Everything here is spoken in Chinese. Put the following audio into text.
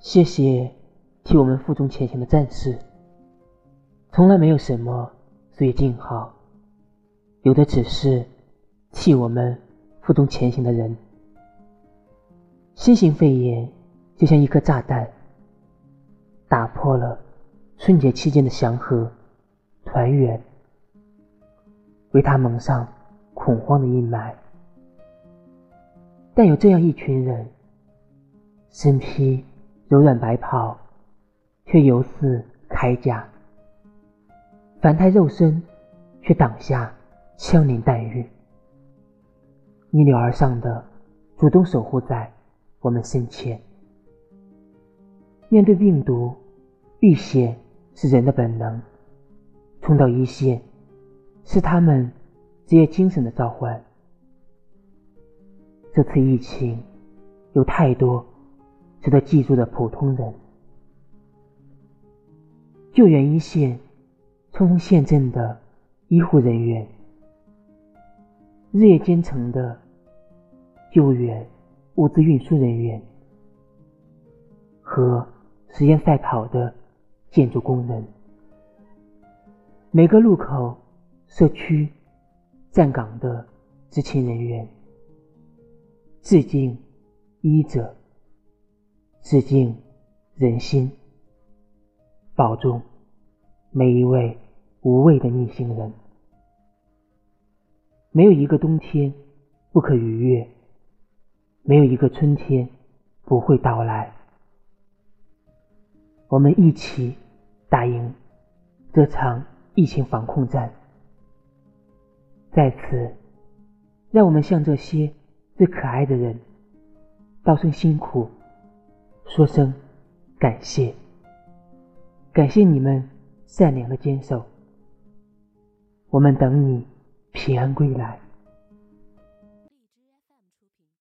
谢谢替我们负重前行的战士。从来没有什么岁月静好，有的只是替我们负重前行的人。新型肺炎就像一颗炸弹，打破了春节期间的祥和团圆，为他蒙上恐慌的阴霾。但有这样一群人，身披柔软白袍，却犹似铠甲；凡胎肉身，却挡下枪林弹雨，逆流而上的主动守护在我们身前。面对病毒，避险是人的本能，冲到一线是他们职业精神的召唤。这次疫情有太多值得记住的普通人，救援一线冲锋陷阵的医护人员，日夜兼程的救援物资运输人员，和实验赛跑的建筑工人，每个路口、社区站岗的执勤人员。致敬医者，致敬人心，保重每一位无畏的逆行人。没有一个冬天不可逾越，没有一个春天不会到来。我们一起打赢这场疫情防控战。在此，让我们向这些。最可爱的人，道声辛苦，说声感谢，感谢你们善良的坚守。我们等你平安归来。